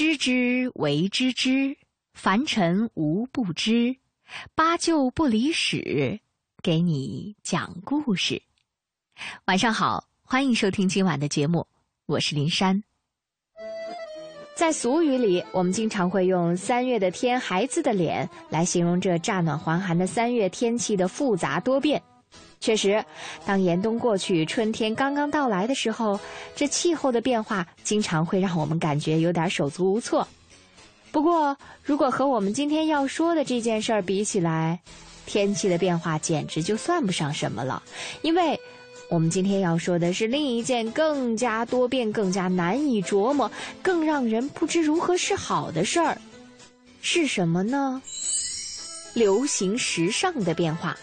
知之为知之，凡尘无不知。八九不离十，给你讲故事。晚上好，欢迎收听今晚的节目，我是林珊。在俗语里，我们经常会用“三月的天，孩子的脸”来形容这乍暖还寒的三月天气的复杂多变。确实，当严冬过去，春天刚刚到来的时候，这气候的变化经常会让我们感觉有点手足无措。不过，如果和我们今天要说的这件事儿比起来，天气的变化简直就算不上什么了，因为。我们今天要说的是另一件更加多变、更加难以琢磨、更让人不知如何是好的事儿，是什么呢？流行时尚的变化。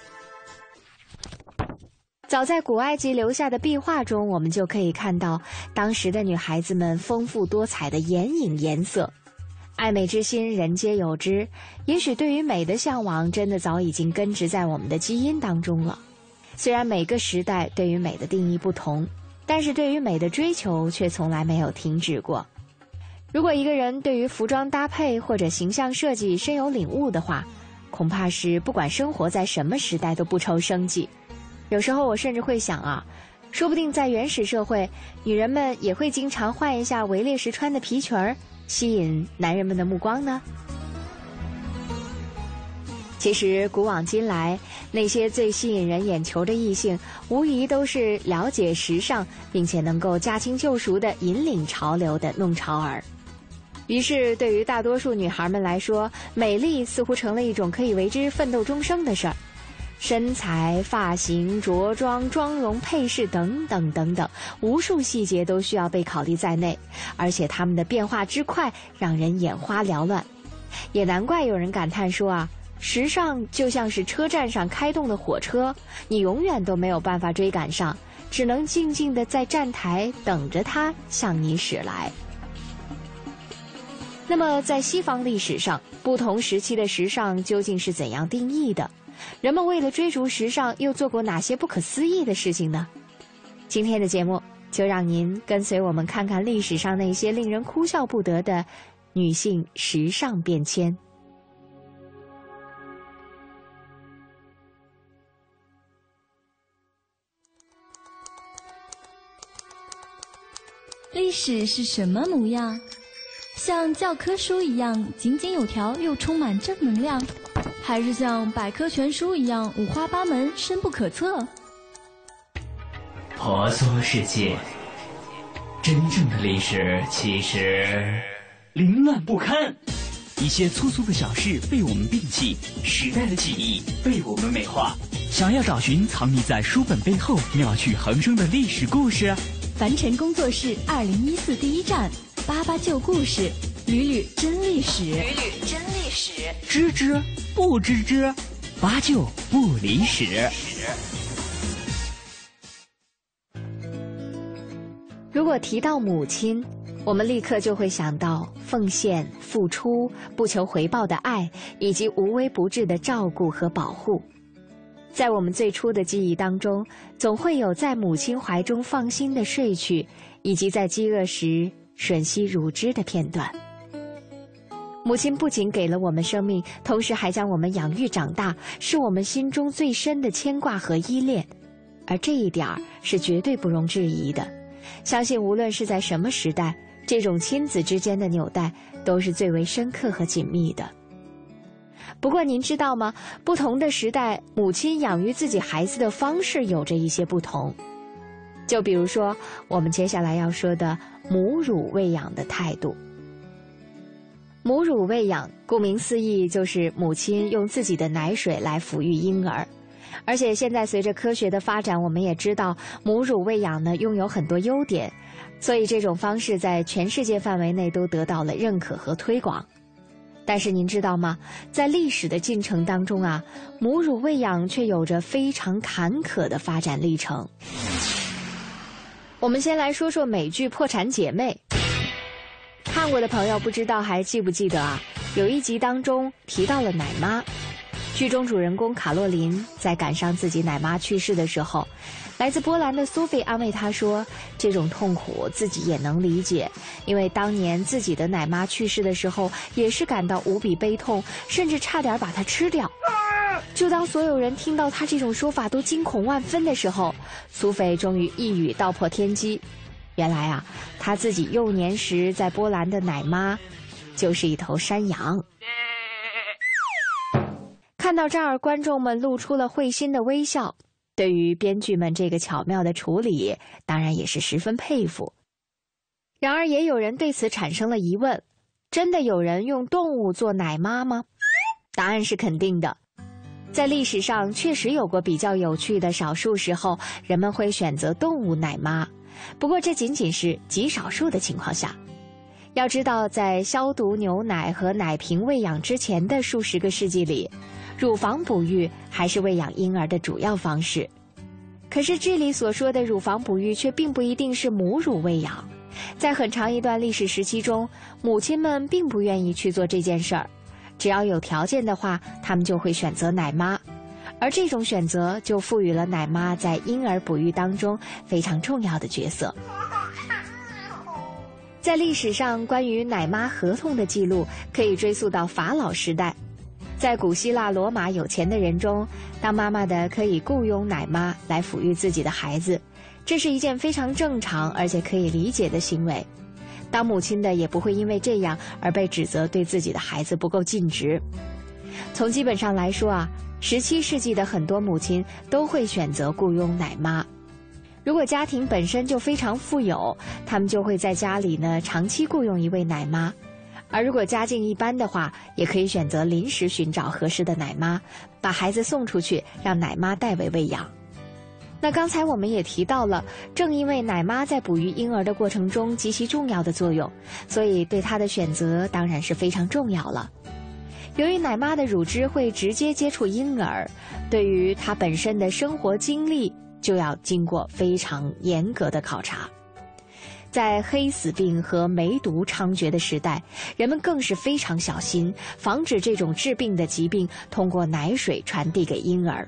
早在古埃及留下的壁画中，我们就可以看到当时的女孩子们丰富多彩的眼影颜色，爱美之心人皆有之。也许对于美的向往，真的早已经根植在我们的基因当中了。虽然每个时代对于美的定义不同，但是对于美的追求却从来没有停止过。如果一个人对于服装搭配或者形象设计深有领悟的话，恐怕是不管生活在什么时代都不愁生计。有时候我甚至会想啊，说不定在原始社会，女人们也会经常换一下围猎时穿的皮裙儿，吸引男人们的目光呢。其实古往今来，那些最吸引人眼球的异性，无疑都是了解时尚，并且能够驾轻就熟的引领潮流的弄潮儿。于是，对于大多数女孩们来说，美丽似乎成了一种可以为之奋斗终生的事儿。身材、发型、着装、妆容、配饰等等等等，无数细节都需要被考虑在内，而且它们的变化之快，让人眼花缭乱。也难怪有人感叹说啊。时尚就像是车站上开动的火车，你永远都没有办法追赶上，只能静静的在站台等着它向你驶来。那么，在西方历史上，不同时期的时尚究竟是怎样定义的？人们为了追逐时尚，又做过哪些不可思议的事情呢？今天的节目就让您跟随我们看看历史上那些令人哭笑不得的女性时尚变迁。历史是什么模样？像教科书一样井井有条又充满正能量，还是像百科全书一样五花八门深不可测？婆娑世界，真正的历史其实凌乱不堪。一些粗俗的小事被我们摒弃，时代的记忆被我们美化。想要找寻藏匿在书本背后妙趣横生的历史故事？凡尘工作室二零一四第一站，八八旧故事，捋捋真历史，捋捋真历史，知之不知之，八九不离十。如果提到母亲，我们立刻就会想到奉献、付出、不求回报的爱，以及无微不至的照顾和保护。在我们最初的记忆当中，总会有在母亲怀中放心的睡去，以及在饥饿时吮吸乳汁的片段。母亲不仅给了我们生命，同时还将我们养育长大，是我们心中最深的牵挂和依恋，而这一点儿是绝对不容置疑的。相信无论是在什么时代，这种亲子之间的纽带都是最为深刻和紧密的。不过您知道吗？不同的时代，母亲养育自己孩子的方式有着一些不同。就比如说，我们接下来要说的母乳喂养的态度。母乳喂养，顾名思义，就是母亲用自己的奶水来抚育婴儿。而且现在随着科学的发展，我们也知道母乳喂养呢拥有很多优点，所以这种方式在全世界范围内都得到了认可和推广。但是您知道吗？在历史的进程当中啊，母乳喂养却有着非常坎坷的发展历程。我们先来说说美剧《破产姐妹》，看过的朋友不知道还记不记得啊？有一集当中提到了奶妈，剧中主人公卡洛琳在赶上自己奶妈去世的时候，来自波兰的苏菲安慰他说：“这种痛苦自己也能理解，因为当年自己的奶妈去世的时候，也是感到无比悲痛，甚至差点把她吃掉。”就当所有人听到他这种说法都惊恐万分的时候，苏菲终于一语道破天机：原来啊，他自己幼年时在波兰的奶妈，就是一头山羊。看到这儿，观众们露出了会心的微笑。对于编剧们这个巧妙的处理，当然也是十分佩服。然而，也有人对此产生了疑问：真的有人用动物做奶妈吗？答案是肯定的。在历史上，确实有过比较有趣的少数时候，人们会选择动物奶妈。不过，这仅仅是极少数的情况下。要知道，在消毒牛奶和奶瓶喂养之前的数十个世纪里，乳房哺育还是喂养婴儿的主要方式，可是这里所说的乳房哺育却并不一定是母乳喂养，在很长一段历史时期中，母亲们并不愿意去做这件事儿，只要有条件的话，他们就会选择奶妈，而这种选择就赋予了奶妈在婴儿哺育当中非常重要的角色。在历史上，关于奶妈合同的记录可以追溯到法老时代。在古希腊、罗马有钱的人中，当妈妈的可以雇佣奶妈来抚育自己的孩子，这是一件非常正常而且可以理解的行为。当母亲的也不会因为这样而被指责对自己的孩子不够尽职。从基本上来说啊，十七世纪的很多母亲都会选择雇佣奶妈。如果家庭本身就非常富有，他们就会在家里呢长期雇佣一位奶妈。而如果家境一般的话，也可以选择临时寻找合适的奶妈，把孩子送出去，让奶妈代为喂养。那刚才我们也提到了，正因为奶妈在哺育婴儿的过程中极其重要的作用，所以对她的选择当然是非常重要了。由于奶妈的乳汁会直接接触婴儿，对于她本身的生活经历就要经过非常严格的考察。在黑死病和梅毒猖獗的时代，人们更是非常小心，防止这种致病的疾病通过奶水传递给婴儿。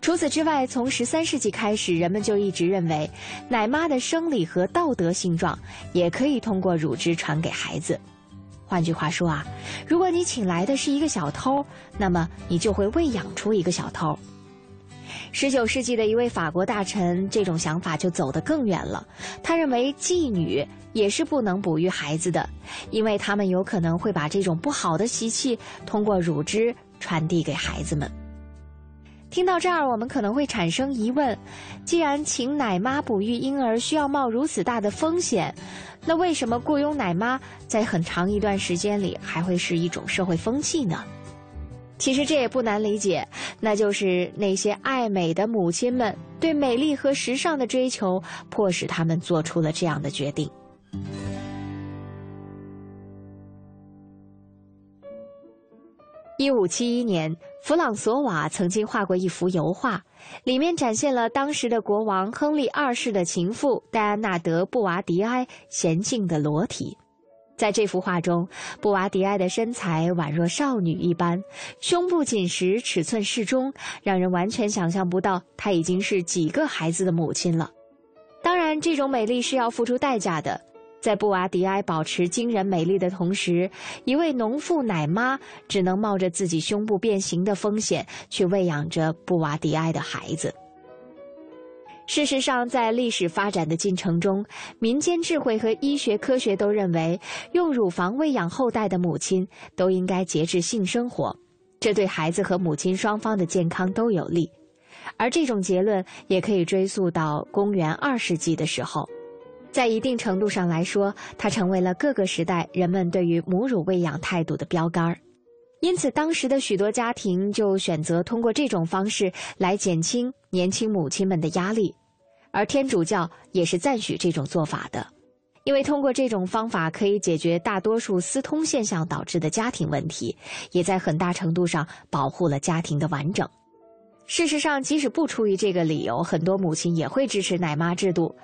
除此之外，从十三世纪开始，人们就一直认为，奶妈的生理和道德性状也可以通过乳汁传给孩子。换句话说啊，如果你请来的是一个小偷，那么你就会喂养出一个小偷。十九世纪的一位法国大臣，这种想法就走得更远了。他认为妓女也是不能哺育孩子的，因为他们有可能会把这种不好的习气通过乳汁传递给孩子们。听到这儿，我们可能会产生疑问：既然请奶妈哺育婴儿需要冒如此大的风险，那为什么雇佣奶妈在很长一段时间里还会是一种社会风气呢？其实这也不难理解，那就是那些爱美的母亲们对美丽和时尚的追求，迫使他们做出了这样的决定。一五七一年，弗朗索瓦曾经画过一幅油画，里面展现了当时的国王亨利二世的情妇戴安娜·德·布瓦迪埃娴静的裸体。在这幅画中，布瓦迪埃的身材宛若少女一般，胸部紧实，尺寸适中，让人完全想象不到她已经是几个孩子的母亲了。当然，这种美丽是要付出代价的。在布瓦迪埃保持惊人美丽的同时，一位农妇奶妈只能冒着自己胸部变形的风险，去喂养着布瓦迪埃的孩子。事实上，在历史发展的进程中，民间智慧和医学科学都认为，用乳房喂养后代的母亲都应该节制性生活，这对孩子和母亲双方的健康都有利。而这种结论也可以追溯到公元二世纪的时候，在一定程度上来说，它成为了各个时代人们对于母乳喂养态度的标杆儿。因此，当时的许多家庭就选择通过这种方式来减轻年轻母亲们的压力，而天主教也是赞许这种做法的，因为通过这种方法可以解决大多数私通现象导致的家庭问题，也在很大程度上保护了家庭的完整。事实上，即使不出于这个理由，很多母亲也会支持奶妈制度。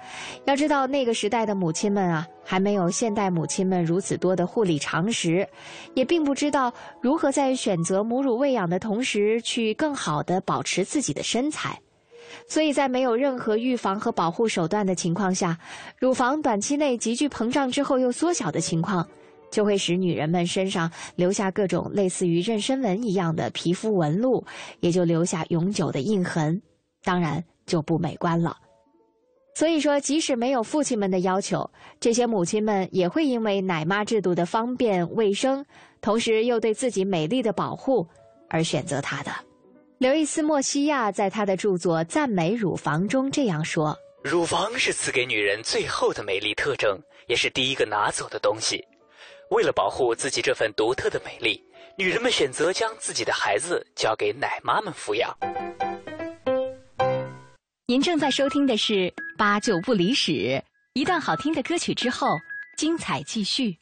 要知道，那个时代的母亲们啊，还没有现代母亲们如此多的护理常识，也并不知道如何在选择母乳喂养的同时，去更好的保持自己的身材。所以在没有任何预防和保护手段的情况下，乳房短期内急剧膨胀之后又缩小的情况，就会使女人们身上留下各种类似于妊娠纹一样的皮肤纹路，也就留下永久的印痕，当然就不美观了。所以说，即使没有父亲们的要求，这些母亲们也会因为奶妈制度的方便卫生，同时又对自己美丽的保护而选择它的。刘易斯·莫西亚在他的著作《赞美乳房》中这样说：“乳房是赐给女人最后的美丽特征，也是第一个拿走的东西。为了保护自己这份独特的美丽，女人们选择将自己的孩子交给奶妈们抚养。”您正在收听的是《八九不离十》，一段好听的歌曲之后，精彩继续。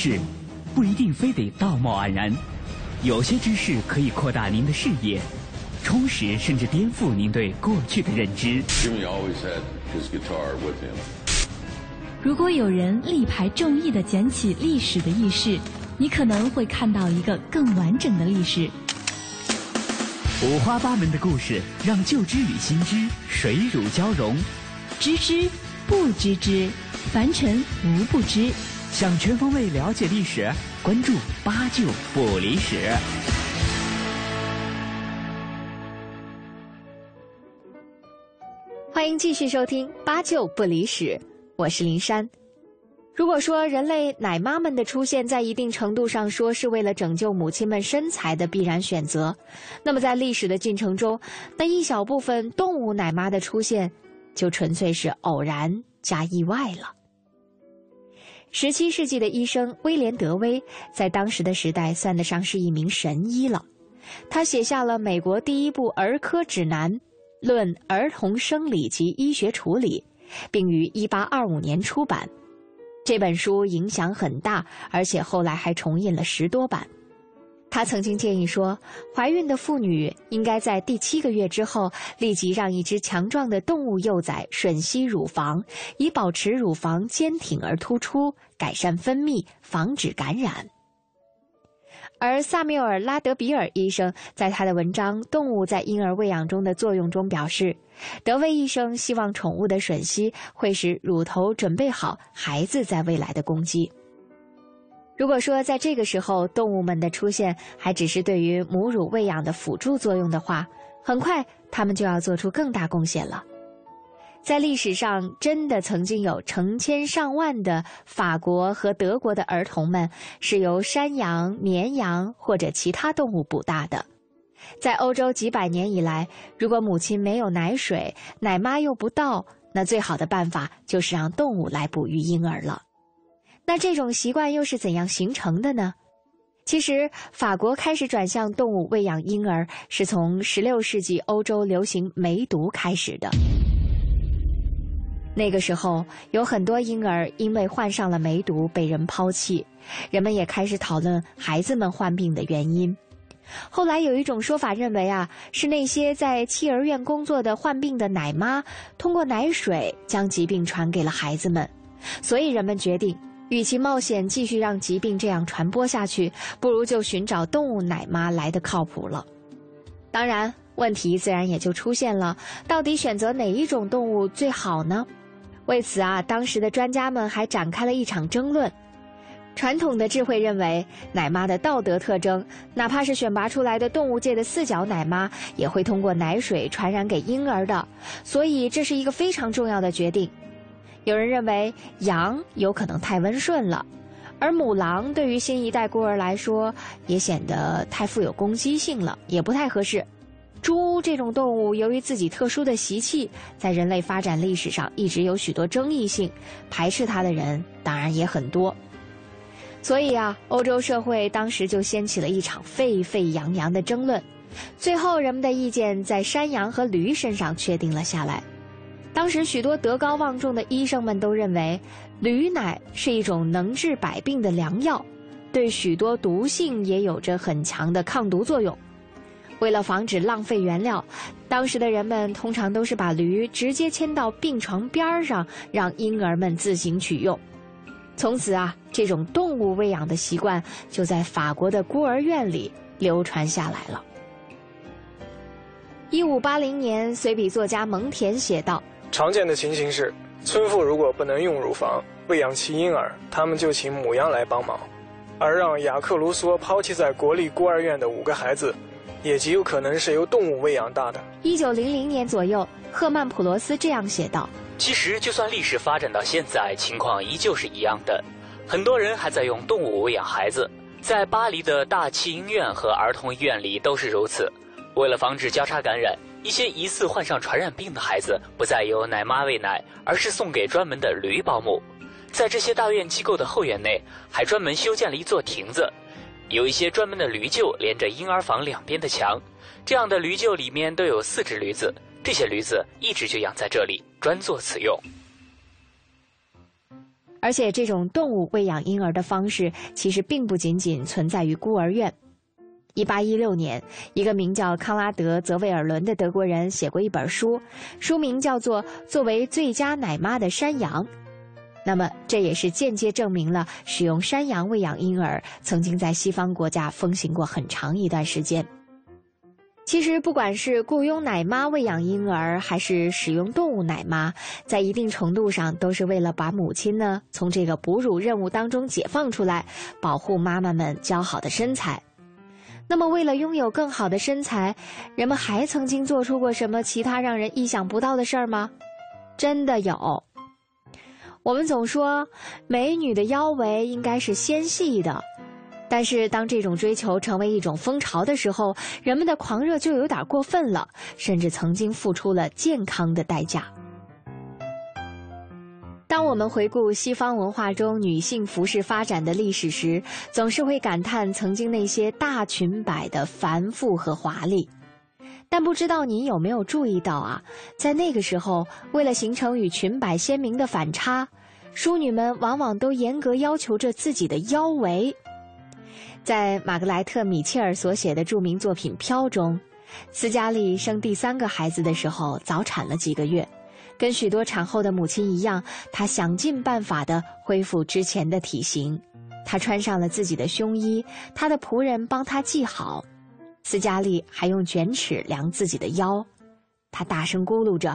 识不一定非得道貌岸然，有些知识可以扩大您的视野，充实甚至颠覆您对过去的认知。如果有人力排众议的捡起历史的意识，你可能会看到一个更完整的历史。五花八门的故事，让旧知与新知水乳交融。知之不知之，凡尘无不知。想全方位了解历史，关注八九不离十。欢迎继续收听八九不离十，我是林珊。如果说人类奶妈们的出现在一定程度上说是为了拯救母亲们身材的必然选择，那么在历史的进程中，那一小部分动物奶妈的出现，就纯粹是偶然加意外了。十七世纪的医生威廉·德威在当时的时代算得上是一名神医了。他写下了美国第一部儿科指南《论儿童生理及医学处理》，并于一八二五年出版。这本书影响很大，而且后来还重印了十多版。他曾经建议说，怀孕的妇女应该在第七个月之后立即让一只强壮的动物幼崽吮吸乳房，以保持乳房坚挺而突出，改善分泌，防止感染。而萨缪尔·拉德比尔医生在他的文章《动物在婴儿喂养中的作用》中表示，德威医生希望宠物的吮吸会使乳头准备好孩子在未来的攻击。如果说在这个时候动物们的出现还只是对于母乳喂养的辅助作用的话，很快它们就要做出更大贡献了。在历史上，真的曾经有成千上万的法国和德国的儿童们是由山羊、绵羊或者其他动物补大的。在欧洲几百年以来，如果母亲没有奶水，奶妈又不到，那最好的办法就是让动物来哺育婴儿了。那这种习惯又是怎样形成的呢？其实，法国开始转向动物喂养婴儿，是从16世纪欧洲流行梅毒开始的。那个时候，有很多婴儿因为患上了梅毒被人抛弃，人们也开始讨论孩子们患病的原因。后来有一种说法认为啊，是那些在弃儿院工作的患病的奶妈通过奶水将疾病传给了孩子们，所以人们决定，与其冒险继续让疾病这样传播下去，不如就寻找动物奶妈来的靠谱了。当然，问题自然也就出现了：到底选择哪一种动物最好呢？为此啊，当时的专家们还展开了一场争论。传统的智慧认为，奶妈的道德特征，哪怕是选拔出来的动物界的四脚奶妈，也会通过奶水传染给婴儿的，所以这是一个非常重要的决定。有人认为，羊有可能太温顺了，而母狼对于新一代孤儿来说，也显得太富有攻击性了，也不太合适。猪这种动物，由于自己特殊的习气，在人类发展历史上一直有许多争议性，排斥它的人当然也很多。所以啊，欧洲社会当时就掀起了一场沸沸扬扬的争论。最后，人们的意见在山羊和驴身上确定了下来。当时，许多德高望重的医生们都认为，驴奶是一种能治百病的良药，对许多毒性也有着很强的抗毒作用。为了防止浪费原料，当时的人们通常都是把驴直接牵到病床边上，让婴儿们自行取用。从此啊，这种动物喂养的习惯就在法国的孤儿院里流传下来了。一五八零年，随笔作家蒙恬写道：“常见的情形是，村妇如果不能用乳房喂养其婴儿，他们就请母羊来帮忙，而让雅克·卢梭抛弃在国立孤儿院的五个孩子。”也极有可能是由动物喂养大的。一九零零年左右，赫曼普罗斯这样写道：“其实，就算历史发展到现在，情况依旧是一样的。很多人还在用动物喂养孩子，在巴黎的大气婴院和儿童医院里都是如此。为了防止交叉感染，一些疑似患上传染病的孩子不再由奶妈喂奶，而是送给专门的驴保姆。在这些大院机构的后院内，还专门修建了一座亭子。”有一些专门的驴厩连着婴儿房两边的墙，这样的驴厩里面都有四只驴子，这些驴子一直就养在这里，专做此用。而且，这种动物喂养婴儿的方式其实并不仅仅存在于孤儿院。一八一六年，一个名叫康拉德·泽维尔伦的德国人写过一本书，书名叫做《作为最佳奶妈的山羊》。那么，这也是间接证明了使用山羊喂养婴儿曾经在西方国家风行过很长一段时间。其实，不管是雇佣奶妈喂养婴儿，还是使用动物奶妈，在一定程度上都是为了把母亲呢从这个哺乳任务当中解放出来，保护妈妈们姣好的身材。那么，为了拥有更好的身材，人们还曾经做出过什么其他让人意想不到的事儿吗？真的有。我们总说，美女的腰围应该是纤细的，但是当这种追求成为一种风潮的时候，人们的狂热就有点过分了，甚至曾经付出了健康的代价。当我们回顾西方文化中女性服饰发展的历史时，总是会感叹曾经那些大裙摆的繁复和华丽。但不知道您有没有注意到啊，在那个时候，为了形成与裙摆鲜明的反差，淑女们往往都严格要求着自己的腰围。在玛格莱特·米切尔所写的著名作品《飘》中，斯嘉丽生第三个孩子的时候早产了几个月，跟许多产后的母亲一样，她想尽办法的恢复之前的体型。她穿上了自己的胸衣，她的仆人帮她系好。斯嘉丽还用卷尺量自己的腰，她大声咕噜着：“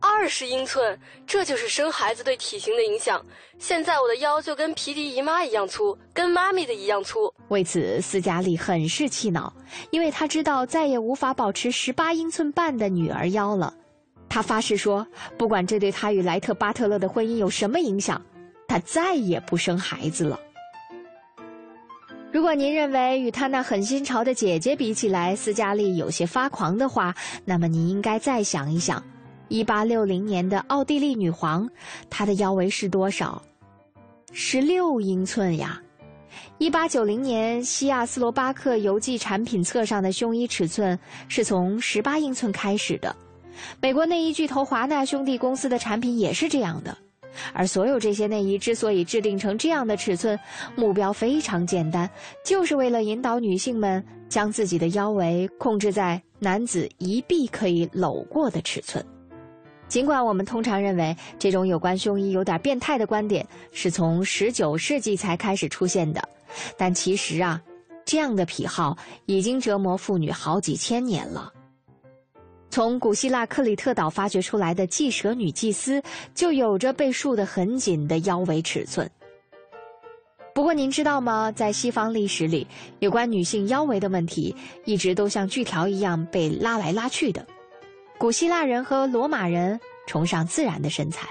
二十英寸，这就是生孩子对体型的影响。现在我的腰就跟皮迪姨妈一样粗，跟妈咪的一样粗。”为此，斯嘉丽很是气恼，因为她知道再也无法保持十八英寸半的女儿腰了。他发誓说，不管这对他与莱特巴特勒的婚姻有什么影响，他再也不生孩子了。如果您认为与他那狠心潮的姐姐比起来，斯嘉丽有些发狂的话，那么您应该再想一想：1860年的奥地利女皇，她的腰围是多少？16英寸呀！1890年西亚斯罗巴克邮寄产品册上的胸衣尺寸是从18英寸开始的。美国内衣巨头华纳兄弟公司的产品也是这样的。而所有这些内衣之所以制定成这样的尺寸，目标非常简单，就是为了引导女性们将自己的腰围控制在男子一臂可以搂过的尺寸。尽管我们通常认为这种有关胸衣有点变态的观点是从19世纪才开始出现的，但其实啊，这样的癖好已经折磨妇女好几千年了。从古希腊克里特岛发掘出来的祭蛇女祭司，就有着被束得很紧的腰围尺寸。不过您知道吗？在西方历史里，有关女性腰围的问题，一直都像锯条一样被拉来拉去的。古希腊人和罗马人崇尚自然的身材，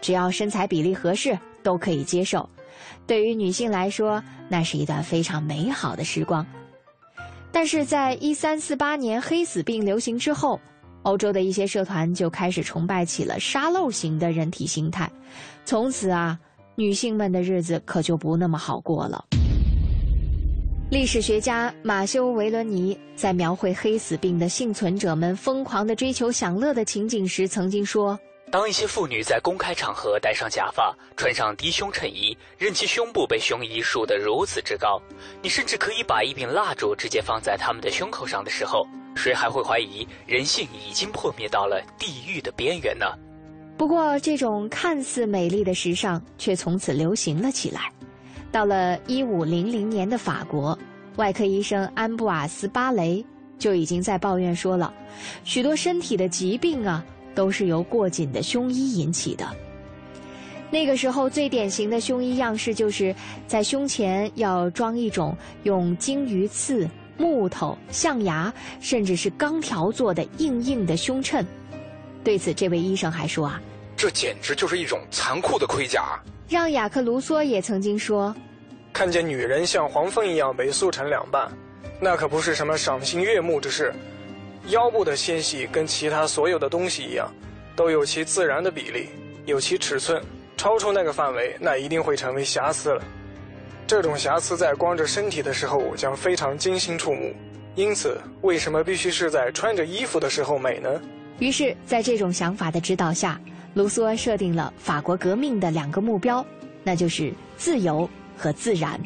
只要身材比例合适，都可以接受。对于女性来说，那是一段非常美好的时光。但是在一三四八年黑死病流行之后，欧洲的一些社团就开始崇拜起了沙漏型的人体形态，从此啊，女性们的日子可就不那么好过了。历史学家马修·维伦尼在描绘黑死病的幸存者们疯狂的追求享乐的情景时，曾经说。当一些妇女在公开场合戴上假发、穿上低胸衬衣，任其胸部被胸衣束得如此之高，你甚至可以把一柄蜡烛直接放在她们的胸口上的时候，谁还会怀疑人性已经破灭到了地狱的边缘呢？不过，这种看似美丽的时尚却从此流行了起来。到了一五零零年的法国，外科医生安布瓦斯·巴雷就已经在抱怨说了，许多身体的疾病啊。都是由过紧的胸衣引起的。那个时候最典型的胸衣样式就是在胸前要装一种用鲸鱼刺、木头、象牙甚至是钢条做的硬硬的胸衬。对此，这位医生还说啊：“这简直就是一种残酷的盔甲。”让雅克·卢梭也曾经说：“看见女人像黄蜂一样被缩成两半，那可不是什么赏心悦目之事。”腰部的纤细跟其他所有的东西一样，都有其自然的比例，有其尺寸。超出那个范围，那一定会成为瑕疵了。这种瑕疵在光着身体的时候将非常惊心触目。因此，为什么必须是在穿着衣服的时候美呢？于是，在这种想法的指导下，卢梭设定了法国革命的两个目标，那就是自由和自然。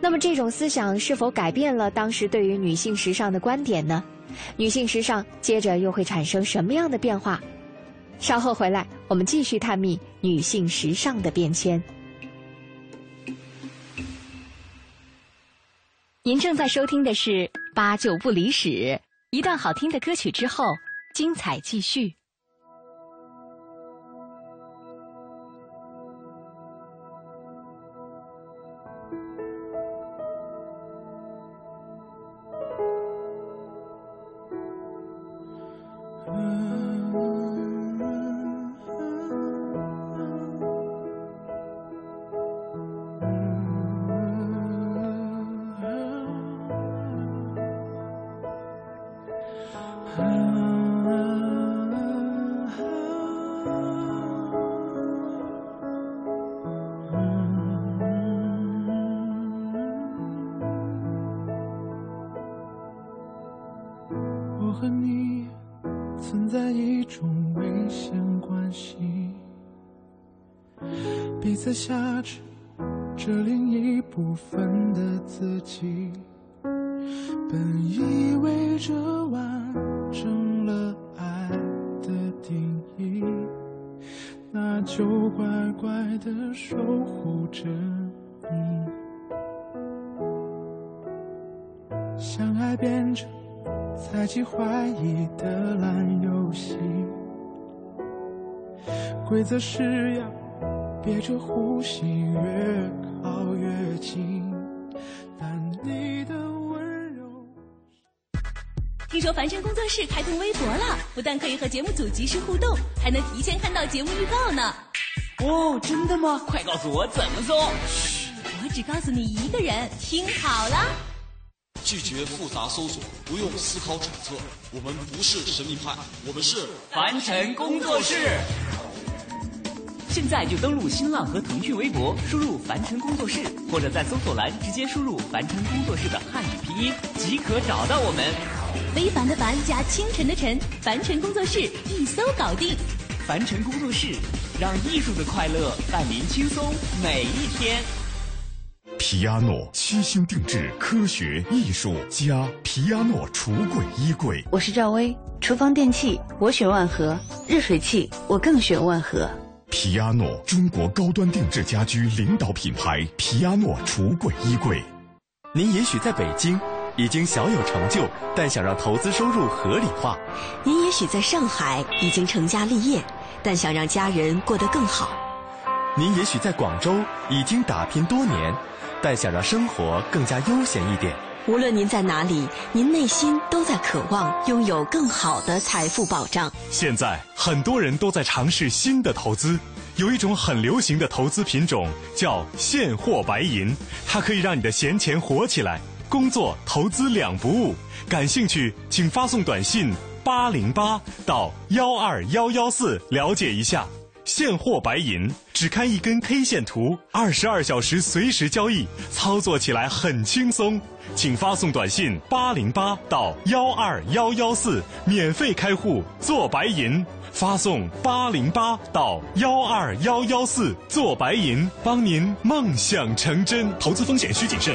那么，这种思想是否改变了当时对于女性时尚的观点呢？女性时尚接着又会产生什么样的变化？稍后回来，我们继续探秘女性时尚的变迁。您正在收听的是《八九不离十》，一段好听的歌曲之后，精彩继续。下着这另一部分的自己。本以为这完成了爱的定义，那就乖乖的守护着你。相爱变成猜忌怀疑的烂游戏，规则是要。憋着呼吸，越靠越近。但你的温柔。听说凡尘工作室开通微博了，不但可以和节目组及时互动，还能提前看到节目预告呢。哦，真的吗？快告诉我怎么搜。嘘，我只告诉你一个人，听好了。拒绝复杂搜索，不用思考揣测。我们不是神秘派，我们是凡尘工作室。现在就登录新浪和腾讯微博，输入“凡尘工作室”，或者在搜索栏直接输入“凡尘工作室”的汉语拼音，即可找到我们。非凡的凡加清晨的晨，凡尘工作室一搜搞定。凡尘工作室，让艺术的快乐伴您轻松每一天。皮亚诺七星定制，科学艺术家皮亚诺橱柜衣柜。我是赵薇，厨房电器我选万和，热水器我更选万和。皮亚诺，中国高端定制家居领导品牌。皮亚诺橱柜衣柜。您也许在北京已经小有成就，但想让投资收入合理化；您也许在上海已经成家立业，但想让家人过得更好；您也许在广州已经打拼多年。但想让生活更加悠闲一点。无论您在哪里，您内心都在渴望拥有更好的财富保障。现在很多人都在尝试新的投资，有一种很流行的投资品种叫现货白银，它可以让你的闲钱活起来，工作投资两不误。感兴趣，请发送短信八零八到幺二幺幺四了解一下。现货白银，只看一根 K 线图，二十二小时随时交易，操作起来很轻松。请发送短信八零八到幺二幺幺四，免费开户做白银。发送八零八到幺二幺幺四做白银，帮您梦想成真。投资风险需谨慎。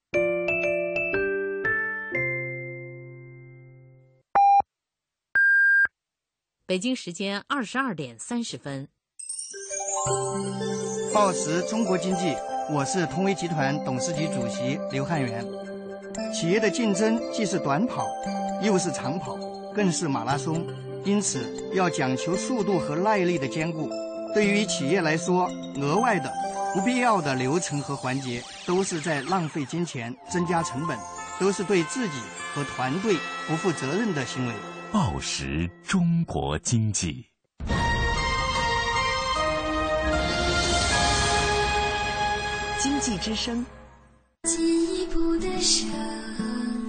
北京时间二十二点三十分。报时中国经济，我是通威集团董事局主席刘汉元。企业的竞争既是短跑，又是长跑，更是马拉松，因此要讲求速度和耐力的兼顾。对于企业来说，额外的、不必要的流程和环节，都是在浪费金钱、增加成本，都是对自己和团队不负责任的行为。报时中国经济，经济之声，进一步的声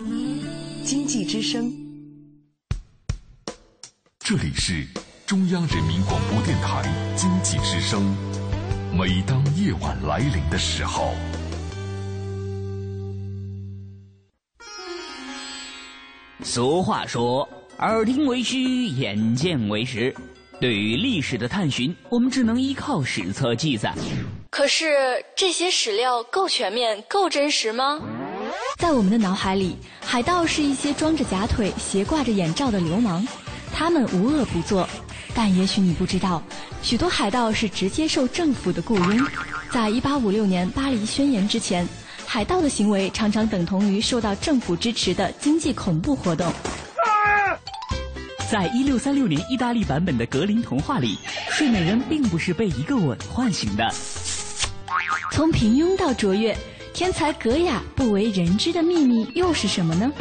音，经济之声。这里是中央人民广播电台经济之声。每当夜晚来临的时候，俗话说。耳听为虚，眼见为实。对于历史的探寻，我们只能依靠史册记载。可是这些史料够全面、够真实吗？在我们的脑海里，海盗是一些装着假腿、斜挂着眼罩的流氓，他们无恶不作。但也许你不知道，许多海盗是直接受政府的雇佣。在一八五六年巴黎宣言之前，海盗的行为常常等同于受到政府支持的经济恐怖活动。在一六三六年意大利版本的格林童话里，睡美人并不是被一个吻唤醒的。从平庸到卓越，天才格雅不为人知的秘密又是什么呢？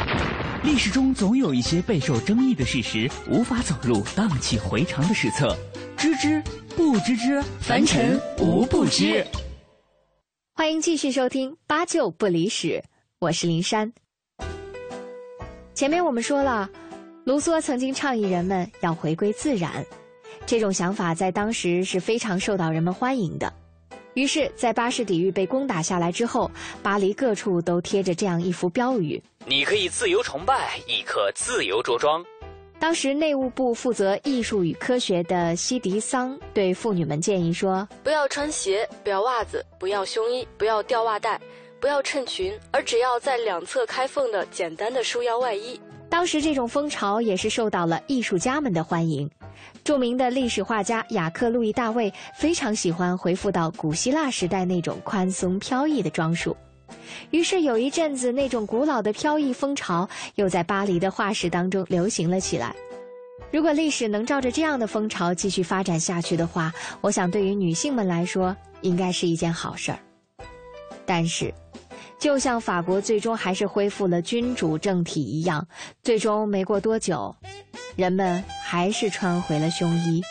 历史中总有一些备受争议的事实，无法走入荡气回肠的史册。知之不知之，凡尘无不知。欢迎继续收听《八九不离十》，我是林珊。前面我们说了，卢梭曾经倡议人们要回归自然，这种想法在当时是非常受到人们欢迎的。于是，在巴士底狱被攻打下来之后，巴黎各处都贴着这样一幅标语：“你可以自由崇拜，亦可自由着装。”当时内务部负责艺术与科学的西迪桑对妇女们建议说：“不要穿鞋，不要袜子，不要胸衣，不要吊袜带，不要衬裙，而只要在两侧开缝的简单的束腰外衣。”当时这种风潮也是受到了艺术家们的欢迎。著名的历史画家雅克·路易·大卫非常喜欢回复到古希腊时代那种宽松飘逸的装束，于是有一阵子那种古老的飘逸风潮又在巴黎的画室当中流行了起来。如果历史能照着这样的风潮继续发展下去的话，我想对于女性们来说应该是一件好事儿。但是，就像法国最终还是恢复了君主政体一样，最终没过多久。人们还是穿回了胸衣，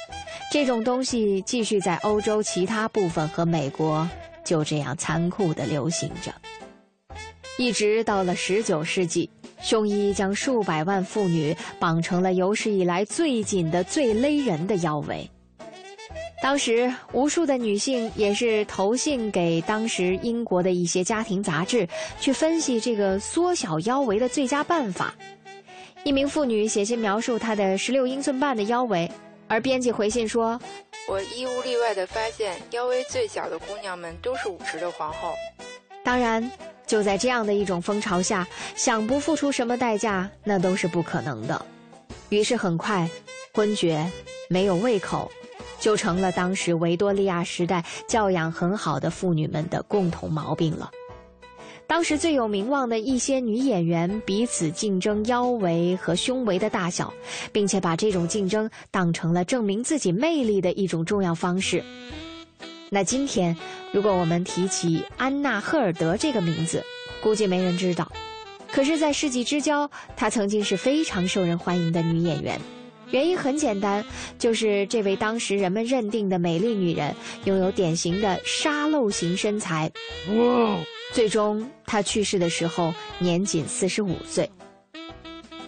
这种东西继续在欧洲其他部分和美国就这样残酷地流行着，一直到了十九世纪，胸衣将数百万妇女绑成了有史以来最紧的、最勒人的腰围。当时，无数的女性也是投信给当时英国的一些家庭杂志，去分析这个缩小腰围的最佳办法。一名妇女写信描述她的十六英寸半的腰围，而编辑回信说：“我一无例外地发现，腰围最小的姑娘们都是五十的皇后。”当然，就在这样的一种风潮下，想不付出什么代价，那都是不可能的。于是很快，昏厥、没有胃口，就成了当时维多利亚时代教养很好的妇女们的共同毛病了。当时最有名望的一些女演员彼此竞争腰围和胸围的大小，并且把这种竞争当成了证明自己魅力的一种重要方式。那今天，如果我们提起安娜·赫尔德这个名字，估计没人知道。可是，在世纪之交，她曾经是非常受人欢迎的女演员。原因很简单，就是这位当时人们认定的美丽女人拥有典型的沙漏型身材。哇！最终，她去世的时候年仅四十五岁。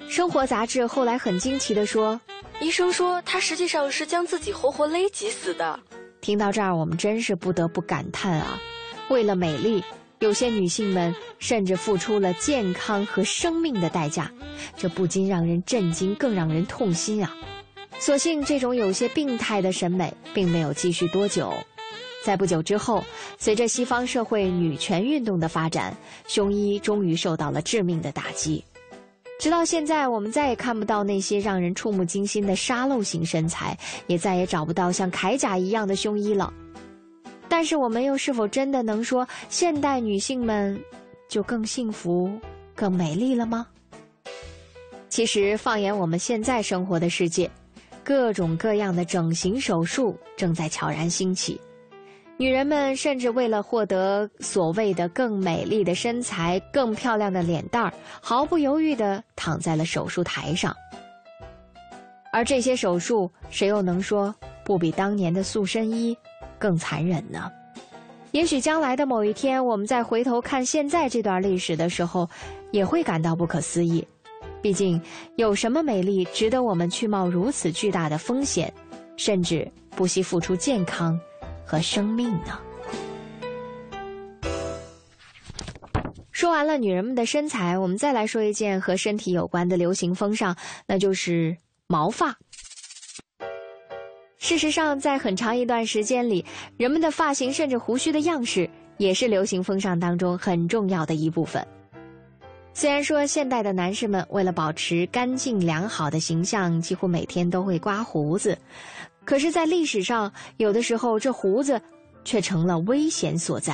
生活杂志后来很惊奇地说：“医生说她实际上是将自己活活勒挤死的。”听到这儿，我们真是不得不感叹啊！为了美丽，有些女性们甚至付出了健康和生命的代价，这不禁让人震惊，更让人痛心啊！所幸，这种有些病态的审美并没有继续多久。在不久之后，随着西方社会女权运动的发展，胸衣终于受到了致命的打击。直到现在，我们再也看不到那些让人触目惊心的沙漏型身材，也再也找不到像铠甲一样的胸衣了。但是，我们又是否真的能说现代女性们就更幸福、更美丽了吗？其实，放眼我们现在生活的世界，各种各样的整形手术正在悄然兴起。女人们甚至为了获得所谓的更美丽的身材、更漂亮的脸蛋儿，毫不犹豫地躺在了手术台上。而这些手术，谁又能说不比当年的塑身衣更残忍呢？也许将来的某一天，我们再回头看现在这段历史的时候，也会感到不可思议。毕竟，有什么美丽值得我们去冒如此巨大的风险，甚至不惜付出健康？和生命呢？说完了女人们的身材，我们再来说一件和身体有关的流行风尚，那就是毛发。事实上，在很长一段时间里，人们的发型甚至胡须的样式也是流行风尚当中很重要的一部分。虽然说现代的男士们为了保持干净良好的形象，几乎每天都会刮胡子。可是，在历史上，有的时候这胡子却成了危险所在。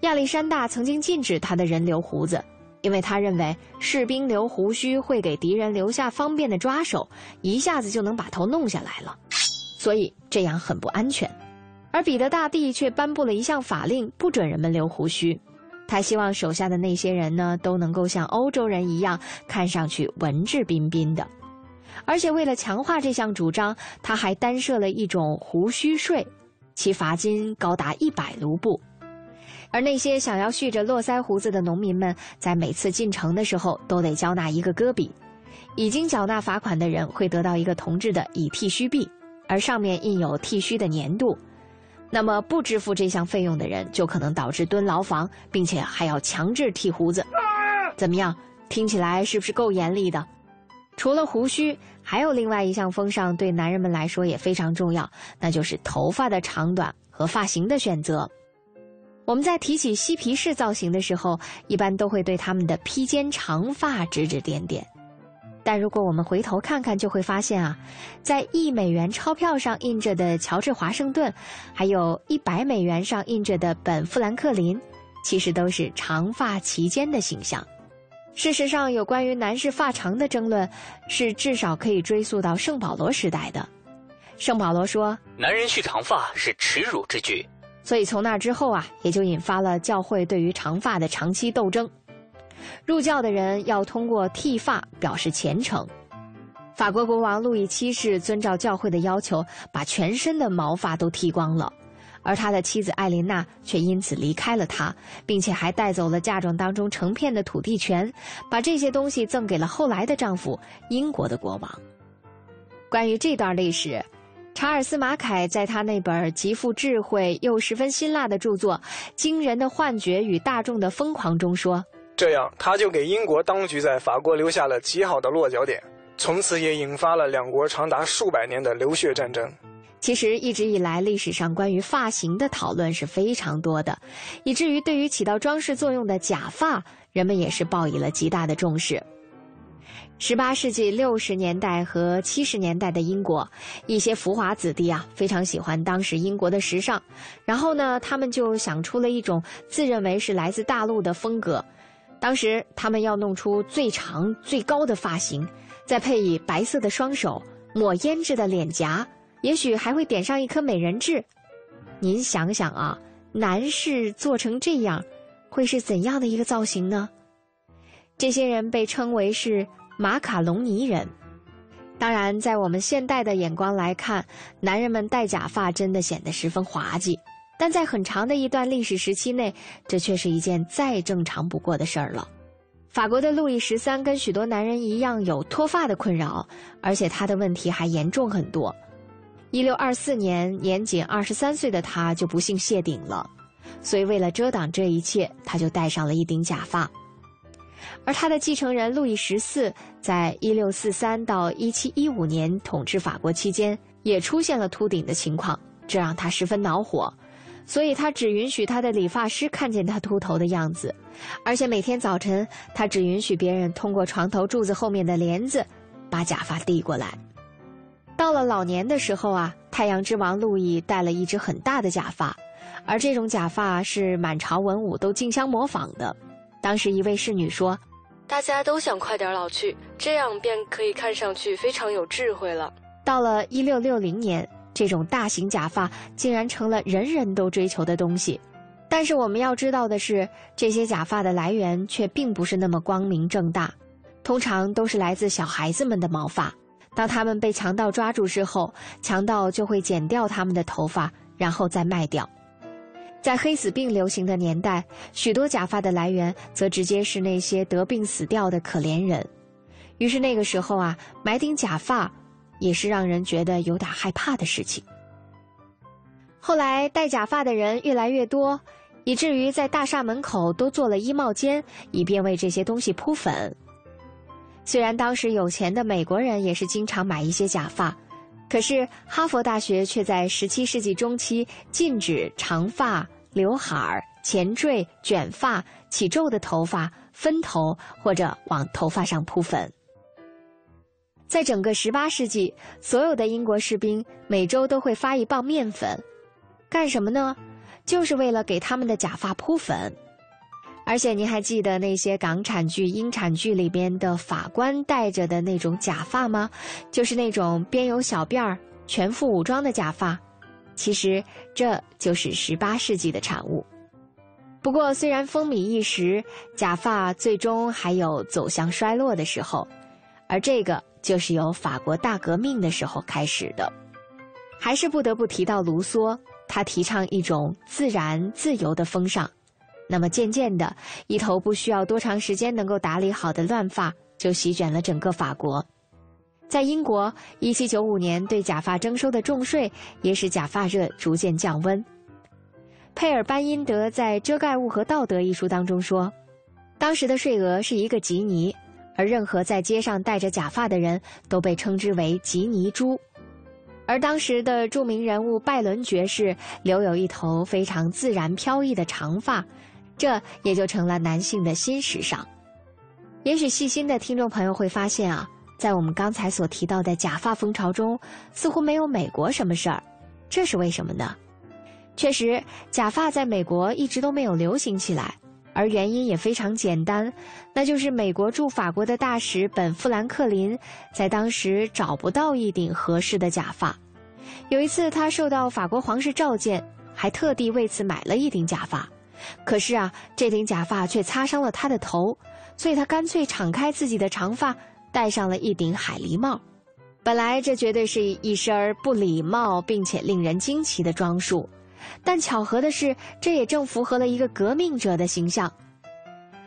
亚历山大曾经禁止他的人留胡子，因为他认为士兵留胡须会给敌人留下方便的抓手，一下子就能把头弄下来了，所以这样很不安全。而彼得大帝却颁布了一项法令，不准人们留胡须。他希望手下的那些人呢，都能够像欧洲人一样，看上去文质彬彬的。而且为了强化这项主张，他还单设了一种胡须税，其罚金高达一百卢布。而那些想要蓄着络腮胡子的农民们，在每次进城的时候都得交纳一个戈比。已经缴纳罚款的人会得到一个铜制的以剃须币，而上面印有剃须的年度。那么不支付这项费用的人，就可能导致蹲牢房，并且还要强制剃胡子。怎么样？听起来是不是够严厉的？除了胡须，还有另外一项风尚对男人们来说也非常重要，那就是头发的长短和发型的选择。我们在提起嬉皮士造型的时候，一般都会对他们的披肩长发指指点点。但如果我们回头看看，就会发现啊，在一美元钞票上印着的乔治华盛顿，还有一百美元上印着的本富兰克林，其实都是长发齐肩的形象。事实上，有关于男士发长的争论，是至少可以追溯到圣保罗时代的。圣保罗说：“男人蓄长发是耻辱之举。”所以从那之后啊，也就引发了教会对于长发的长期斗争。入教的人要通过剃发表示虔诚。法国国王路易七世遵照教会的要求，把全身的毛发都剃光了，而他的妻子艾琳娜却因此离开了他，并且还带走了嫁妆当中成片的土地权，把这些东西赠给了后来的丈夫英国的国王。关于这段历史，查尔斯马凯在他那本极富智慧又十分辛辣的著作《惊人的幻觉与大众的疯狂》中说。这样，他就给英国当局在法国留下了极好的落脚点，从此也引发了两国长达数百年的流血战争。其实，一直以来，历史上关于发型的讨论是非常多的，以至于对于起到装饰作用的假发，人们也是报以了极大的重视。十八世纪六十年代和七十年代的英国，一些浮华子弟啊，非常喜欢当时英国的时尚，然后呢，他们就想出了一种自认为是来自大陆的风格。当时他们要弄出最长最高的发型，再配以白色的双手、抹胭脂的脸颊，也许还会点上一颗美人痣。您想想啊，男士做成这样，会是怎样的一个造型呢？这些人被称为是马卡龙尼人。当然，在我们现代的眼光来看，男人们戴假发真的显得十分滑稽。但在很长的一段历史时期内，这却是一件再正常不过的事儿了。法国的路易十三跟许多男人一样有脱发的困扰，而且他的问题还严重很多。一六二四年，年仅二十三岁的他就不幸谢顶了，所以为了遮挡这一切，他就戴上了一顶假发。而他的继承人路易十四，在一六四三到一七一五年统治法国期间，也出现了秃顶的情况，这让他十分恼火。所以他只允许他的理发师看见他秃头的样子，而且每天早晨他只允许别人通过床头柱子后面的帘子把假发递过来。到了老年的时候啊，太阳之王路易戴了一只很大的假发，而这种假发是满朝文武都竞相模仿的。当时一位侍女说：“大家都想快点老去，这样便可以看上去非常有智慧了。”到了一六六零年。这种大型假发竟然成了人人都追求的东西，但是我们要知道的是，这些假发的来源却并不是那么光明正大，通常都是来自小孩子们的毛发。当他们被强盗抓住之后，强盗就会剪掉他们的头发，然后再卖掉。在黑死病流行的年代，许多假发的来源则直接是那些得病死掉的可怜人。于是那个时候啊，买顶假发。也是让人觉得有点害怕的事情。后来戴假发的人越来越多，以至于在大厦门口都做了衣帽间，以便为这些东西铺粉。虽然当时有钱的美国人也是经常买一些假发，可是哈佛大学却在17世纪中期禁止长发、刘海儿、前缀、卷发、起皱的头发分头或者往头发上铺粉。在整个十八世纪，所有的英国士兵每周都会发一磅面粉，干什么呢？就是为了给他们的假发铺粉。而且您还记得那些港产剧、英产剧里边的法官戴着的那种假发吗？就是那种边有小辫儿、全副武装的假发。其实这就是十八世纪的产物。不过，虽然风靡一时，假发最终还有走向衰落的时候，而这个。就是由法国大革命的时候开始的，还是不得不提到卢梭，他提倡一种自然自由的风尚，那么渐渐的，一头不需要多长时间能够打理好的乱发就席卷了整个法国。在英国，1795年对假发征收的重税也使假发热逐渐降温。佩尔班因德在《遮盖物和道德》一书当中说，当时的税额是一个吉尼，而任何在街上戴着假发的人都被称之为吉尼猪。而当时的著名人物拜伦爵士留有一头非常自然飘逸的长发，这也就成了男性的新时尚。也许细心的听众朋友会发现啊，在我们刚才所提到的假发风潮中，似乎没有美国什么事儿，这是为什么呢？确实，假发在美国一直都没有流行起来，而原因也非常简单，那就是美国驻法国的大使本·富兰克林在当时找不到一顶合适的假发。有一次，他受到法国皇室召见，还特地为此买了一顶假发。可是啊，这顶假发却擦伤了他的头，所以他干脆敞开自己的长发，戴上了一顶海狸帽。本来这绝对是一身不礼貌并且令人惊奇的装束。但巧合的是，这也正符合了一个革命者的形象。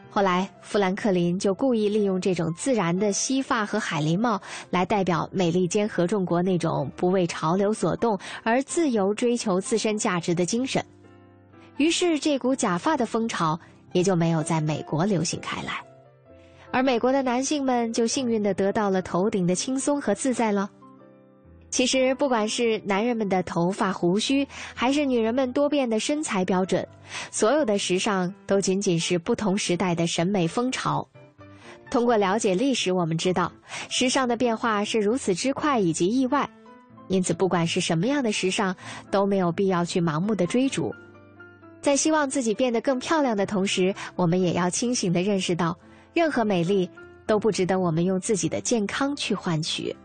后来，富兰克林就故意利用这种自然的西发和海狸帽，来代表美利坚合众国那种不为潮流所动而自由追求自身价值的精神。于是，这股假发的风潮也就没有在美国流行开来，而美国的男性们就幸运地得到了头顶的轻松和自在了。其实，不管是男人们的头发胡须，还是女人们多变的身材标准，所有的时尚都仅仅是不同时代的审美风潮。通过了解历史，我们知道时尚的变化是如此之快以及意外，因此不管是什么样的时尚，都没有必要去盲目的追逐。在希望自己变得更漂亮的同时，我们也要清醒地认识到，任何美丽都不值得我们用自己的健康去换取。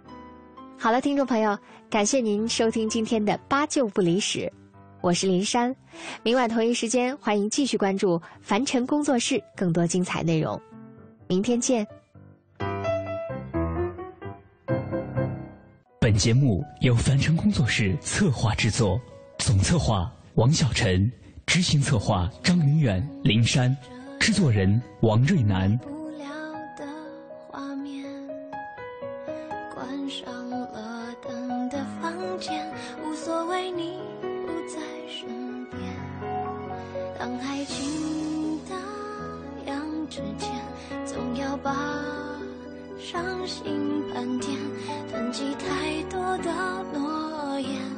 好了，听众朋友，感谢您收听今天的八九不离十，我是林珊。明晚同一时间，欢迎继续关注凡尘工作室更多精彩内容。明天见。本节目由凡尘工作室策划制作，总策划王小晨，执行策划张云远、林珊，制作人王瑞南。把伤心盘点堆积太多的诺言。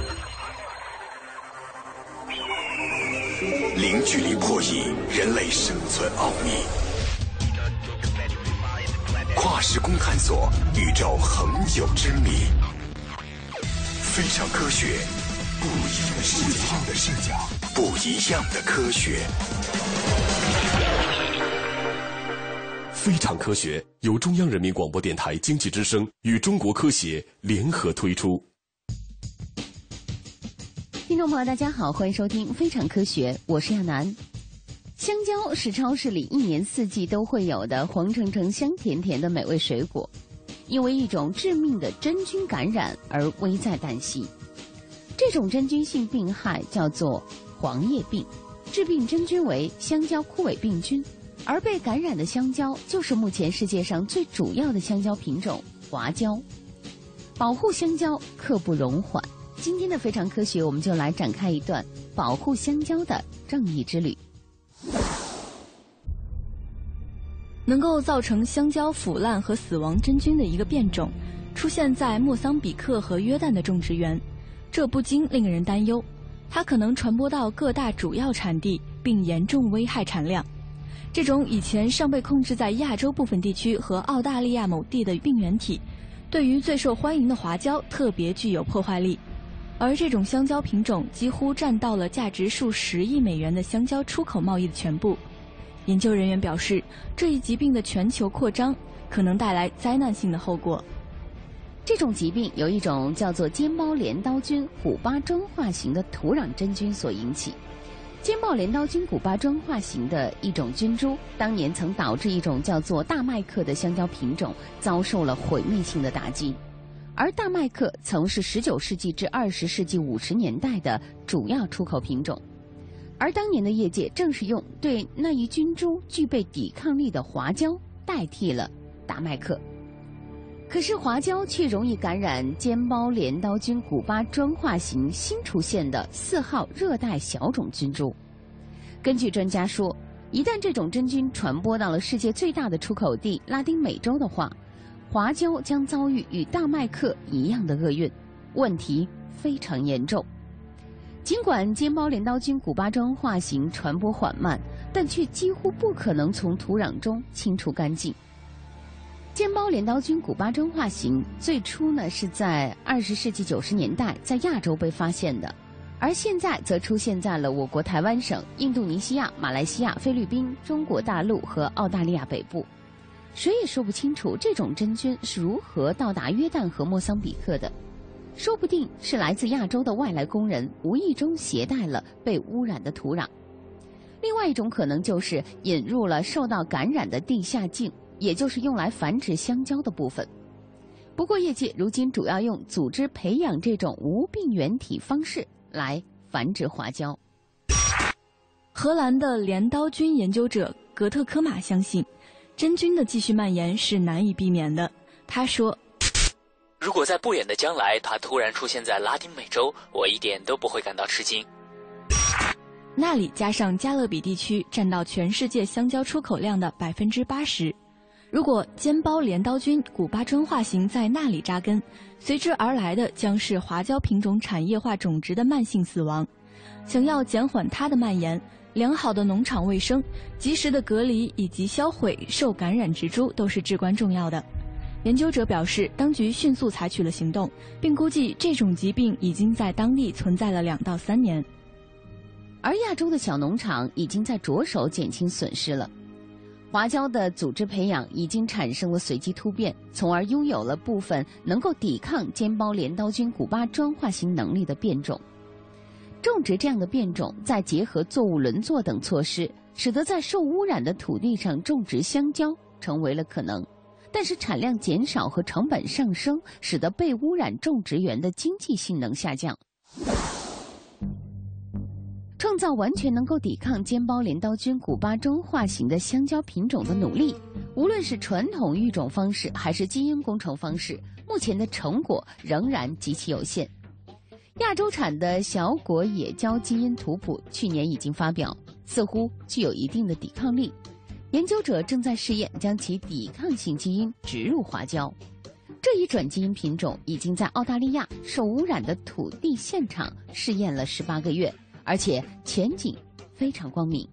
零距离破译人类生存奥秘，跨时空探索宇宙恒久之谜。非常科学，不一样的视角，不一样的视角，不一样的科学。非常科学由中央人民广播电台经济之声与中国科协联合推出。听众朋友，大家好，欢迎收听《非常科学》，我是亚楠。香蕉是超市里一年四季都会有的黄澄澄、香甜甜的美味水果，因为一种致命的真菌感染而危在旦夕。这种真菌性病害叫做黄叶病，致病真菌为香蕉枯萎病菌。而被感染的香蕉就是目前世界上最主要的香蕉品种华蕉。保护香蕉刻不容缓。今天的非常科学，我们就来展开一段保护香蕉的正义之旅。能够造成香蕉腐烂和死亡真菌的一个变种，出现在莫桑比克和约旦的种植园，这不禁令人担忧。它可能传播到各大主要产地，并严重危害产量。这种以前尚被控制在亚洲部分地区和澳大利亚某地的病原体，对于最受欢迎的华蕉特别具有破坏力，而这种香蕉品种几乎占到了价值数十亿美元的香蕉出口贸易的全部。研究人员表示，这一疾病的全球扩张可能带来灾难性的后果。这种疾病由一种叫做尖包镰刀菌古巴砖化型的土壤真菌所引起。尖孢镰刀菌古巴砖化型的一种菌株，当年曾导致一种叫做大麦克的香蕉品种遭受了毁灭性的打击，而大麦克曾是19世纪至20世纪50年代的主要出口品种，而当年的业界正是用对那一菌株具备抵抗力的华蕉代替了大麦克。可是华蕉却容易感染尖包镰刀菌古巴专化型新出现的四号热带小种菌株。根据专家说，一旦这种真菌传播到了世界最大的出口地拉丁美洲的话，华蕉将遭遇与大麦克一样的厄运，问题非常严重。尽管尖包镰刀菌古巴砖化型传播缓慢，但却几乎不可能从土壤中清除干净。尖包镰刀菌古巴砖化型最初呢是在二十世纪九十年代在亚洲被发现的，而现在则出现在了我国台湾省、印度尼西亚、马来西亚、菲律宾、中国大陆和澳大利亚北部。谁也说不清楚这种真菌是如何到达约旦和莫桑比克的，说不定是来自亚洲的外来工人无意中携带了被污染的土壤。另外一种可能就是引入了受到感染的地下茎。也就是用来繁殖香蕉的部分。不过，业界如今主要用组织培养这种无病原体方式来繁殖花椒。荷兰的镰刀菌研究者格特科马相信，真菌的继续蔓延是难以避免的。他说：“如果在不远的将来它突然出现在拉丁美洲，我一点都不会感到吃惊。那里加上加勒比地区占到全世界香蕉出口量的百分之八十。”如果尖包镰刀菌古巴砖化型在那里扎根，随之而来的将是华蕉品种产业化种植的慢性死亡。想要减缓它的蔓延，良好的农场卫生、及时的隔离以及销毁受感染植株都是至关重要的。研究者表示，当局迅速采取了行动，并估计这种疾病已经在当地存在了两到三年。而亚洲的小农场已经在着手减轻损失了。华蕉的组织培养已经产生了随机突变，从而拥有了部分能够抵抗尖包镰刀菌古巴专化型能力的变种。种植这样的变种，再结合作物轮作等措施，使得在受污染的土地上种植香蕉成为了可能。但是产量减少和成本上升，使得被污染种植园的经济性能下降。创造完全能够抵抗尖包镰刀菌古巴中化型的香蕉品种的努力，无论是传统育种方式还是基因工程方式，目前的成果仍然极其有限。亚洲产的小果野蕉基因图谱去年已经发表，似乎具有一定的抵抗力。研究者正在试验将其抵抗性基因植入花椒，这一转基因品种已经在澳大利亚受污染的土地现场试验了十八个月，而且前景非常光明。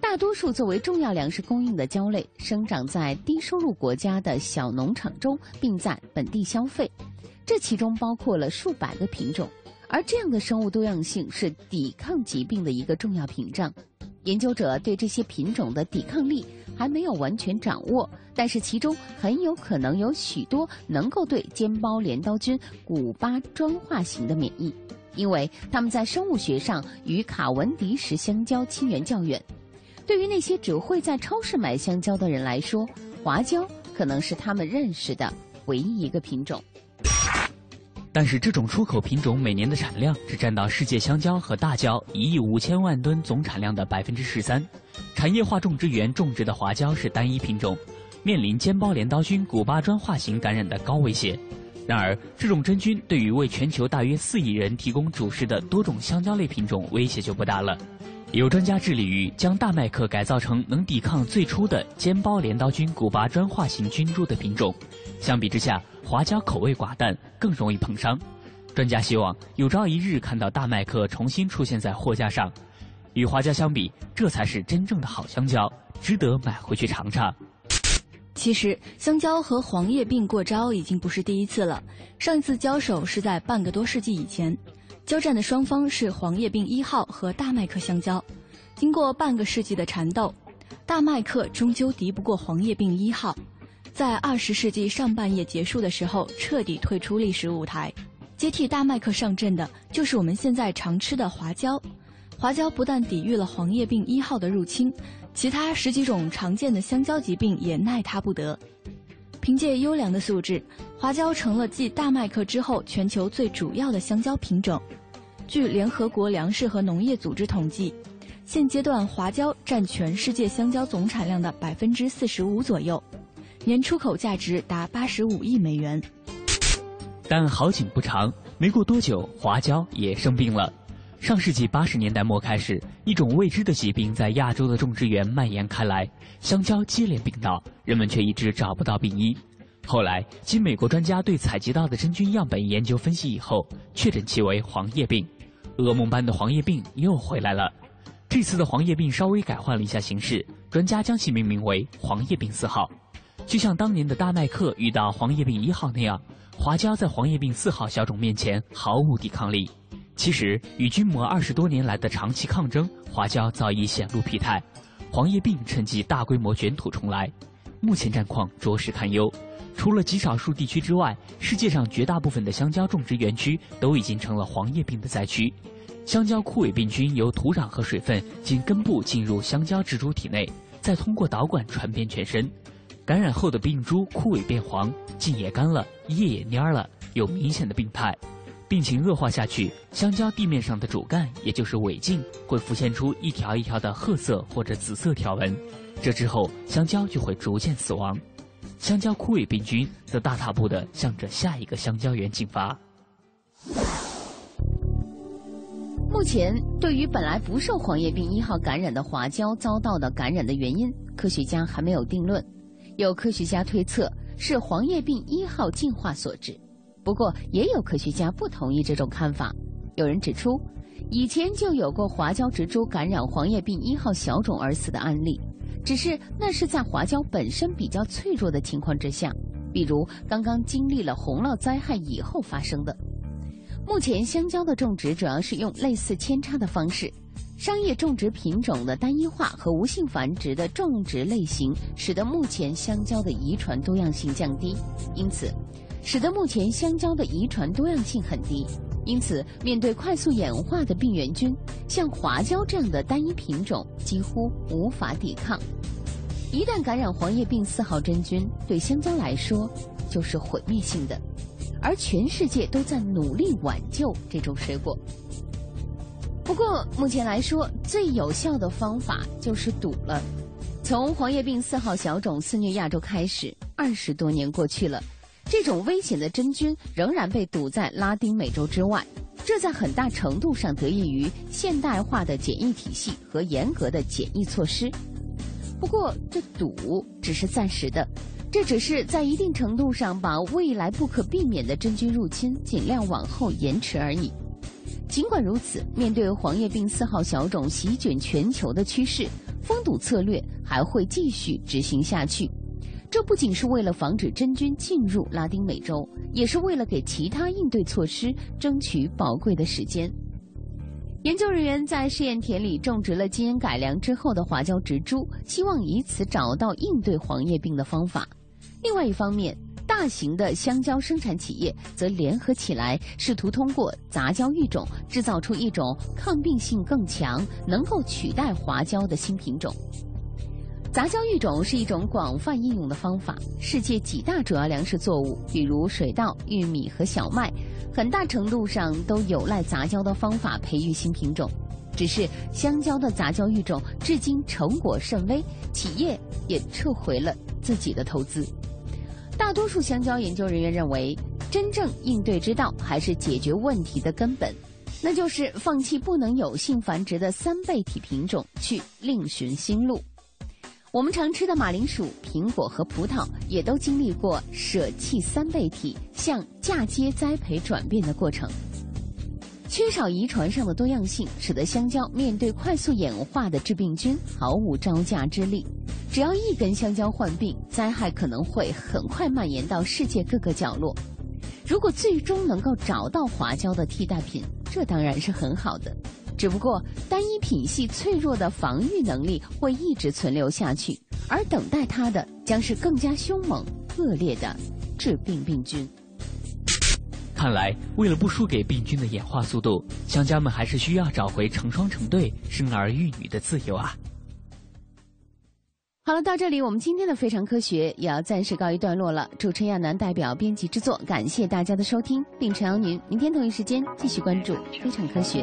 大多数作为重要粮食供应的蕉类，生长在低收入国家的小农场中，并在本地消费。这其中包括了数百个品种，而这样的生物多样性是抵抗疾病的一个重要屏障。研究者对这些品种的抵抗力还没有完全掌握，但是其中很有可能有许多能够对尖包镰刀菌古巴专化型的免疫，因为它们在生物学上与卡文迪什香蕉亲缘较远。对于那些只会在超市买香蕉的人来说，华蕉可能是他们认识的唯一一个品种。但是这种出口品种每年的产量只占到世界香蕉和大蕉一亿五千万吨总产量的百分之十三。产业化种植园种植的华蕉是单一品种，面临尖包镰刀菌古巴专化型感染的高威胁。然而，这种真菌对于为全球大约四亿人提供主食的多种香蕉类品种威胁就不大了。有专家致力于将大麦克改造成能抵抗最初的尖包镰刀菌古巴专化型菌株的品种。相比之下，华蕉口味寡淡，更容易碰伤。专家希望有朝一日看到大麦克重新出现在货架上。与华蕉相比，这才是真正的好香蕉，值得买回去尝尝。其实，香蕉和黄叶病过招已经不是第一次了。上一次交手是在半个多世纪以前。交战的双方是黄叶病一号和大麦克香蕉。经过半个世纪的缠斗，大麦克终究敌不过黄叶病一号，在二十世纪上半叶结束的时候彻底退出历史舞台。接替大麦克上阵的就是我们现在常吃的华蕉。华蕉不但抵御了黄叶病一号的入侵，其他十几种常见的香蕉疾病也奈它不得。凭借优良的素质，华蕉成了继大麦克之后全球最主要的香蕉品种。据联合国粮食和农业组织统计，现阶段华蕉占全世界香蕉总产量的百分之四十五左右，年出口价值达八十五亿美元。但好景不长，没过多久，华蕉也生病了。上世纪八十年代末开始，一种未知的疾病在亚洲的种植园蔓延开来，香蕉接连病倒，人们却一直找不到病因。后来，经美国专家对采集到的真菌样本研究分析以后，确诊其为黄叶病。噩梦般的黄叶病又回来了，这次的黄叶病稍微改换了一下形式，专家将其命名为黄叶病四号。就像当年的大麦克遇到黄叶病一号那样，华蕉在黄叶病四号小种面前毫无抵抗力。其实，与菌膜二十多年来的长期抗争，华蕉早已显露疲态，黄叶病趁机大规模卷土重来。目前战况着实堪忧，除了极少数地区之外，世界上绝大部分的香蕉种植园区都已经成了黄叶病的灾区。香蕉枯萎病菌由土壤和水分经根部进入香蕉植株体内，再通过导管传遍全身。感染后的病株枯萎变黄，茎也干了，叶也蔫了，有明显的病态。病情恶化下去，香蕉地面上的主干，也就是尾茎，会浮现出一条一条的褐色或者紫色条纹。这之后，香蕉就会逐渐死亡。香蕉枯萎病菌则大踏步地向着下一个香蕉园进发。目前，对于本来不受黄叶病一号感染的华蕉遭到的感染的原因，科学家还没有定论。有科学家推测是黄叶病一号进化所致。不过，也有科学家不同意这种看法。有人指出，以前就有过华蕉植株感染黄叶病一号小种而死的案例，只是那是在华蕉本身比较脆弱的情况之下，比如刚刚经历了洪涝灾害以后发生的。目前，香蕉的种植主要是用类似扦插的方式，商业种植品种的单一化和无性繁殖的种植类型，使得目前香蕉的遗传多样性降低，因此。使得目前香蕉的遗传多样性很低，因此面对快速演化的病原菌，像华蕉这样的单一品种几乎无法抵抗。一旦感染黄叶病四号真菌，对香蕉来说就是毁灭性的。而全世界都在努力挽救这种水果。不过目前来说，最有效的方法就是堵了。从黄叶病四号小种肆虐亚洲开始，二十多年过去了。这种危险的真菌仍然被堵在拉丁美洲之外，这在很大程度上得益于现代化的检疫体系和严格的检疫措施。不过，这堵只是暂时的，这只是在一定程度上把未来不可避免的真菌入侵尽量往后延迟而已。尽管如此，面对黄叶病四号小种席卷全球的趋势，封堵策略还会继续执行下去。这不仅是为了防止真菌进入拉丁美洲，也是为了给其他应对措施争取宝贵的时间。研究人员在试验田里种植了基因改良之后的花椒植株，希望以此找到应对黄叶病的方法。另外一方面，大型的香蕉生产企业则联合起来，试图通过杂交育种制造出一种抗病性更强、能够取代花椒的新品种。杂交育种是一种广泛应用的方法。世界几大主要粮食作物，比如水稻、玉米和小麦，很大程度上都有赖杂交的方法培育新品种。只是香蕉的杂交育种至今成果甚微，企业也撤回了自己的投资。大多数香蕉研究人员认为，真正应对之道还是解决问题的根本，那就是放弃不能有性繁殖的三倍体品种，去另寻新路。我们常吃的马铃薯、苹果和葡萄，也都经历过舍弃三倍体向嫁接栽培转变的过程。缺少遗传上的多样性，使得香蕉面对快速演化的致病菌毫无招架之力。只要一根香蕉患病，灾害可能会很快蔓延到世界各个角落。如果最终能够找到华椒的替代品，这当然是很好的。只不过，单一品系脆弱的防御能力会一直存留下去，而等待它的将是更加凶猛、恶劣的致病病菌。看来，为了不输给病菌的演化速度，香蕉们还是需要找回成双成对、生儿育女的自由啊！好了，到这里我们今天的非常科学也要暂时告一段落了。主持人亚楠代表编辑制作，感谢大家的收听，并诚邀您明天同一时间继续关注非常科学。